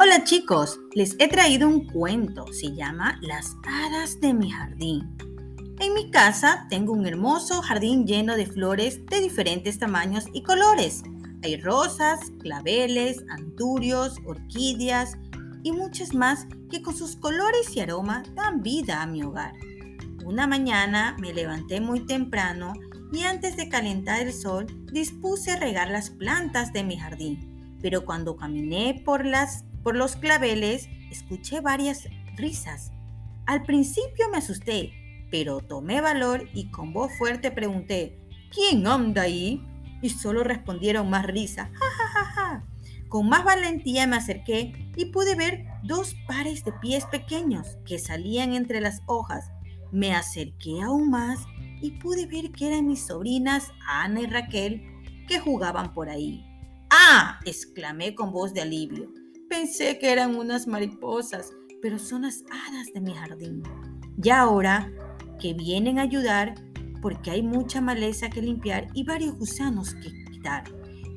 Hola chicos, les he traído un cuento. Se llama Las hadas de mi jardín. En mi casa tengo un hermoso jardín lleno de flores de diferentes tamaños y colores. Hay rosas, claveles, anturios, orquídeas y muchas más que con sus colores y aroma dan vida a mi hogar. Una mañana me levanté muy temprano y antes de calentar el sol dispuse a regar las plantas de mi jardín. Pero cuando caminé por, las, por los claveles escuché varias risas. Al principio me asusté, pero tomé valor y con voz fuerte pregunté, ¿quién anda ahí? Y solo respondieron más risas. Ja, ja, ja, ja. Con más valentía me acerqué y pude ver dos pares de pies pequeños que salían entre las hojas. Me acerqué aún más y pude ver que eran mis sobrinas Ana y Raquel que jugaban por ahí. ¡Ah! exclamé con voz de alivio. Pensé que eran unas mariposas, pero son las hadas de mi jardín. Y ahora que vienen a ayudar porque hay mucha maleza que limpiar y varios gusanos que quitar.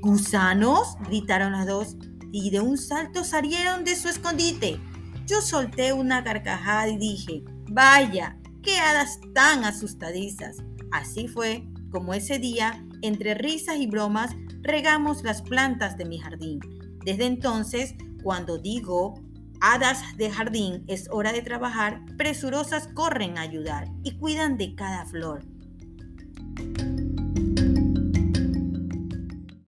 ¿Gusanos? gritaron las dos y de un salto salieron de su escondite. Yo solté una carcajada y dije, vaya, qué hadas tan asustadizas. Así fue como ese día, entre risas y bromas, regamos las plantas de mi jardín. Desde entonces, cuando digo hadas de jardín, es hora de trabajar, presurosas corren a ayudar y cuidan de cada flor.